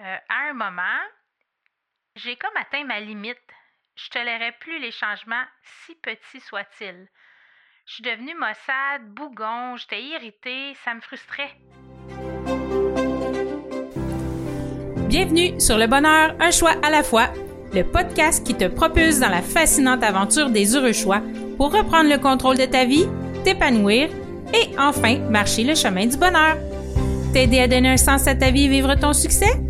Euh, à un moment, j'ai comme atteint ma limite. Je tolérais plus les changements, si petits soient-ils. Je suis devenue maussade, bougon, j'étais irritée, ça me frustrait. Bienvenue sur Le Bonheur, un choix à la fois, le podcast qui te propulse dans la fascinante aventure des heureux choix pour reprendre le contrôle de ta vie, t'épanouir et enfin marcher le chemin du bonheur. T'aider à donner un sens à ta vie et vivre ton succès?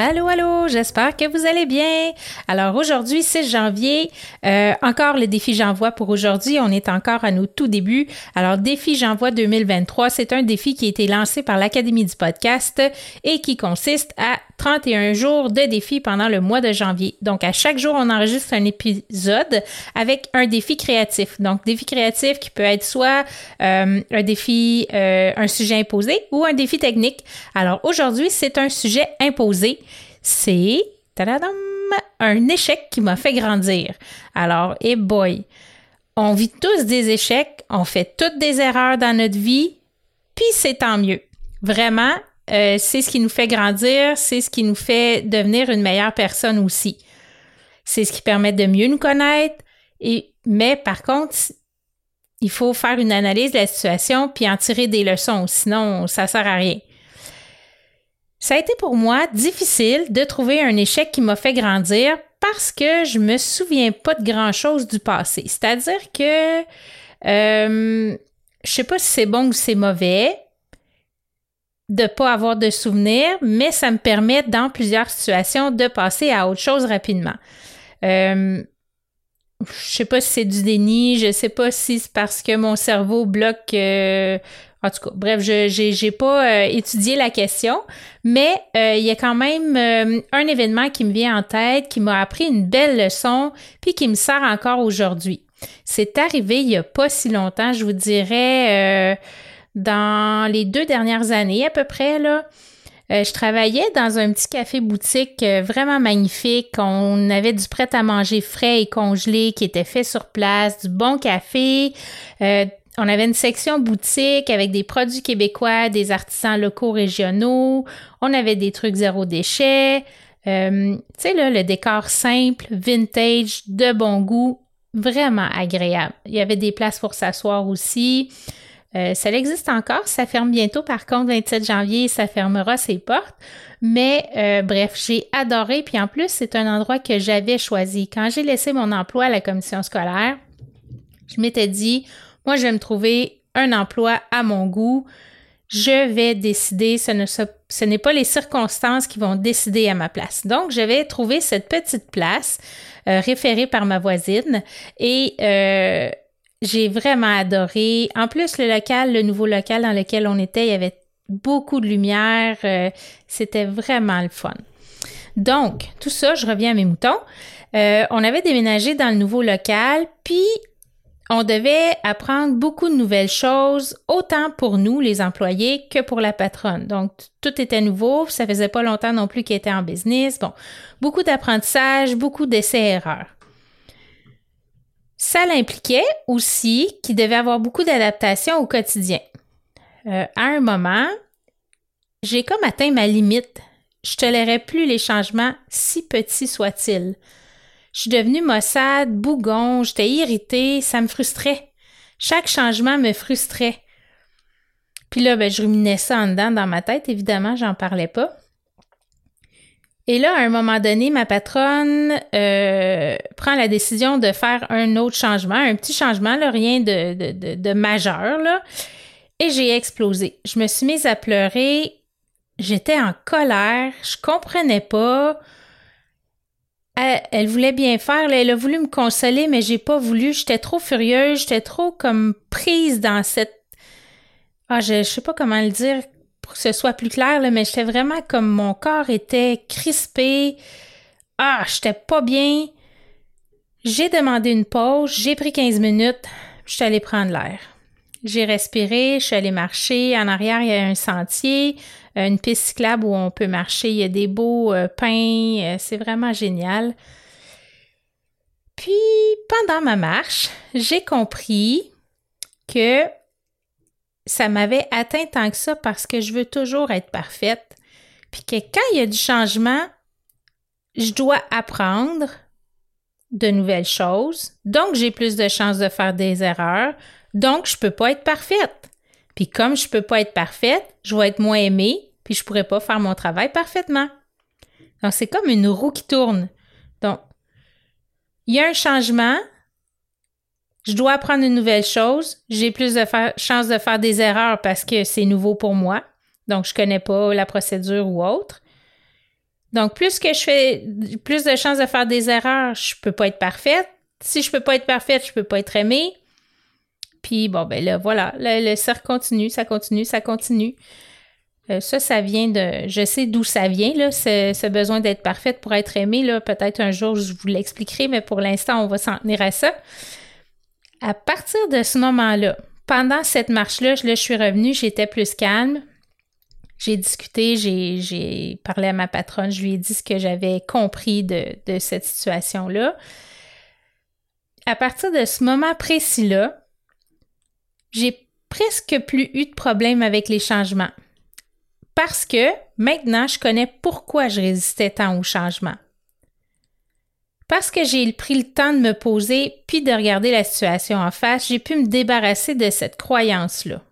Allô, allô, j'espère que vous allez bien. Alors aujourd'hui, 6 janvier, euh, encore le défi J'envoie pour aujourd'hui. On est encore à nos tout débuts. Alors défi J'envoie 2023, c'est un défi qui a été lancé par l'Académie du podcast et qui consiste à 31 jours de défi pendant le mois de janvier. Donc à chaque jour, on enregistre un épisode avec un défi créatif. Donc défi créatif qui peut être soit euh, un défi, euh, un sujet imposé ou un défi technique. Alors aujourd'hui, c'est un sujet imposé c'est un échec qui m'a fait grandir. Alors, et boy, on vit tous des échecs, on fait toutes des erreurs dans notre vie, puis c'est tant mieux. Vraiment, euh, c'est ce qui nous fait grandir, c'est ce qui nous fait devenir une meilleure personne aussi. C'est ce qui permet de mieux nous connaître. Et, mais par contre, il faut faire une analyse de la situation puis en tirer des leçons, sinon ça sert à rien. Ça a été pour moi difficile de trouver un échec qui m'a fait grandir parce que je me souviens pas de grand chose du passé. C'est-à-dire que euh, je sais pas si c'est bon ou c'est mauvais de pas avoir de souvenirs, mais ça me permet dans plusieurs situations de passer à autre chose rapidement. Euh, je sais pas si c'est du déni, je sais pas si c'est parce que mon cerveau bloque euh, en tout cas, bref, je n'ai pas euh, étudié la question, mais euh, il y a quand même un événement qui me vient en tête, qui m'a appris une belle leçon, puis qui me sert encore aujourd'hui. C'est arrivé il n'y a pas si longtemps, je vous dirais dans les deux dernières années à peu près, là. je travaillais dans un petit café boutique vraiment magnifique. On avait du prêt à manger frais et congelé qui était fait sur place, du bon café, on avait une section boutique avec des produits québécois, des artisans locaux régionaux. On avait des trucs zéro déchet. Euh, tu sais, le décor simple, vintage, de bon goût, vraiment agréable. Il y avait des places pour s'asseoir aussi. Euh, ça existe encore, ça ferme bientôt. Par contre, 27 janvier, ça fermera ses portes. Mais euh, bref, j'ai adoré. Puis en plus, c'est un endroit que j'avais choisi. Quand j'ai laissé mon emploi à la commission scolaire, je m'étais dit, moi, je vais me trouver un emploi à mon goût. Je vais décider, ce, ne, ce n'est pas les circonstances qui vont décider à ma place. Donc, je vais trouver cette petite place euh, référée par ma voisine et euh, j'ai vraiment adoré. En plus, le local, le nouveau local dans lequel on était, il y avait beaucoup de lumière. Euh, c'était vraiment le fun. Donc, tout ça, je reviens à mes moutons. on avait déménagé dans le nouveau local, puis on devait apprendre beaucoup de nouvelles choses, autant pour nous, les employés, que pour la patronne. Donc, tout était nouveau, ça faisait pas longtemps non plus qu'il était en business. Bon, beaucoup d'apprentissage, beaucoup d'essais-erreurs. Ça l'impliquait aussi qu'il devait avoir beaucoup d'adaptation au quotidien. Euh, à un moment, j'ai comme atteint ma limite. Je tolérais plus les changements, si petits soient-ils. Je suis devenue maussade, bougon, j'étais irritée, ça me frustrait. Chaque changement me frustrait. Puis là, ben, je ruminais ça en dedans dans ma tête, évidemment, j'en parlais pas. Et là, à un moment donné, ma patronne euh, prend la décision de faire un autre changement, un petit changement, là, rien de, de, de majeur, là. Et j'ai explosé. Je me suis mise à pleurer. J'étais en colère. Je comprenais pas elle, voulait bien faire, elle a voulu me consoler, mais j'ai pas voulu. J'étais trop furieuse, j'étais trop comme prise dans cette. Ah, je, je sais pas comment le dire pour que ce soit plus clair, mais j'étais vraiment comme mon corps était crispé. Ah, j'étais pas bien. J'ai demandé une pause, j'ai pris 15 minutes, je suis allée prendre l'air. J'ai respiré, je suis allée marcher. En arrière, il y a un sentier, une piste cyclable où on peut marcher. Il y a des beaux euh, pins. Euh, c'est vraiment génial. Puis, pendant ma marche, j'ai compris que ça m'avait atteint tant que ça parce que je veux toujours être parfaite. Puis que quand il y a du changement, je dois apprendre de nouvelles choses. Donc, j'ai plus de chances de faire des erreurs. Donc, je peux pas être parfaite. Puis comme je peux pas être parfaite, je vais être moins aimée, puis je pourrais pas faire mon travail parfaitement. Donc, c'est comme une roue qui tourne. Donc, il y a un changement, je dois apprendre une nouvelle chose, j'ai plus de chances de faire des erreurs parce que c'est nouveau pour moi. Donc, je connais pas la procédure ou autre. Donc, plus que je fais, plus de chances de faire des erreurs, je peux pas être parfaite. Si je peux pas être parfaite, je peux pas être aimée. Puis bon, ben là, voilà, le, cercle continue, ça continue, ça continue. Euh, ça, ça vient de. Je sais d'où ça vient, là, ce, besoin d'être parfaite pour être aimée. Là, peut-être un jour, je vous l'expliquerai, mais pour l'instant, on va s'en tenir à ça. À partir de ce moment-là, pendant cette marche-là, je suis revenue, j'étais plus calme. J'ai discuté, j'ai parlé à ma patronne, je lui ai dit ce que j'avais compris de, de cette situation-là. À partir de ce moment précis-là, j'ai presque plus eu de problème avec les changements. Parce que maintenant, je connais pourquoi je résistais tant au changement. Parce que j'ai pris le temps de me poser puis de regarder la situation en face, j'ai pu me débarrasser de cette croyance-là.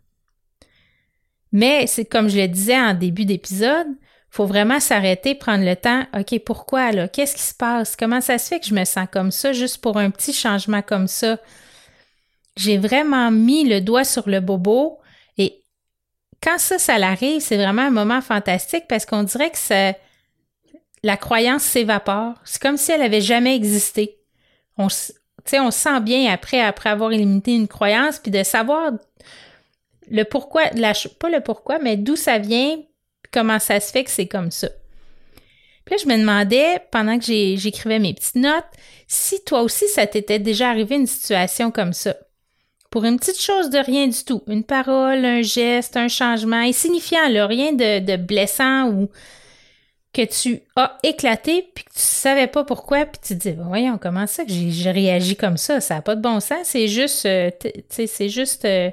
Mais c'est comme je le disais en début d'épisode, faut vraiment s'arrêter, prendre le temps. OK, pourquoi là? Qu'est-ce qui se passe? Comment ça se fait que je me sens comme ça juste pour un petit changement comme ça? j'ai vraiment mis le doigt sur le bobo et quand ça, ça l'arrive, c'est vraiment un moment fantastique parce qu'on dirait que ça, la croyance s'évapore. C'est comme si elle avait jamais existé. On, on sent bien après, après avoir éliminé une croyance, puis de savoir le pourquoi, la, pas le pourquoi, mais d'où ça vient, comment ça se fait que c'est comme ça. Puis je me demandais, pendant que j'écrivais mes petites notes, si toi aussi, ça t'était déjà arrivé une situation comme ça pour une petite chose de rien du tout, une parole, un geste, un changement insignifiant, là, rien de, blessant ou que tu as éclaté puis que tu savais pas pourquoi puis tu te dis voyons comment ça que j'ai réagi comme ça? Ça n'a pas de bon sens. C'est juste euh, tu sais c'est juste euh,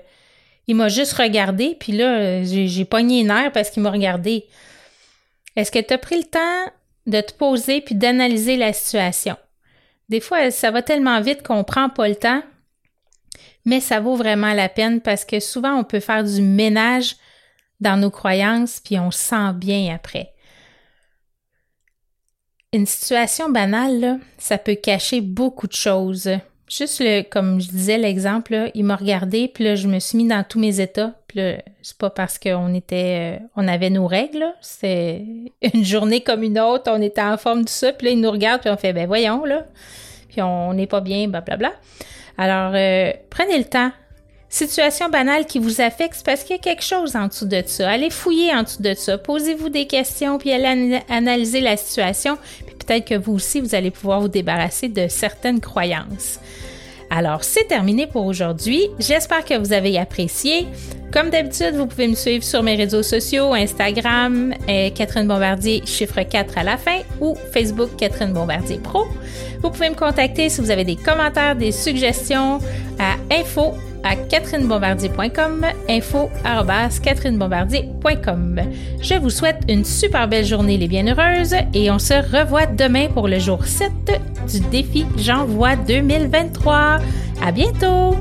il m'a juste regardé puis là j'ai pogné une nerf parce qu'il m'a regardé. Est-ce que tu as pris le temps de te poser puis d'analyser la situation? Des fois ça va tellement vite qu'on prend pas le temps mais ça vaut vraiment la peine parce que souvent on peut faire du ménage dans nos croyances puis on sent bien après. Une situation banale, ça peut cacher beaucoup de choses. Juste le, comme je disais l'exemple, il m'a regardé, puis là, je me suis mis dans tous mes états. Puis là, c'est pas parce qu'on était, euh, on avait nos règles, c'est une journée comme une autre, on était en forme de ça, puis là, il nous regarde, puis on fait, ben voyons, là, puis on n'est pas bien, blablabla. Bla, bla. Alors, euh, prenez le temps. Situation banale qui vous affecte parce qu'il y a quelque chose en dessous de ça. Allez fouiller en dessous de ça. Posez-vous des questions, puis allez analyser la situation. Peut-être que vous aussi, vous allez pouvoir vous débarrasser de certaines croyances. Alors, c'est terminé pour aujourd'hui. J'espère que vous avez apprécié. Comme d'habitude, vous pouvez me suivre sur mes réseaux sociaux, Instagram, euh, Catherine Bombardier, chiffre 4 à la fin, ou Facebook, Catherine Bombardier Pro. Vous pouvez me contacter si vous avez des commentaires, des suggestions à info à catherinebombardier.com, info catherinebombardier.com. Je vous souhaite une super belle journée les bienheureuses et on se revoit demain pour le jour 7 du défi J'envoie 2023. À bientôt!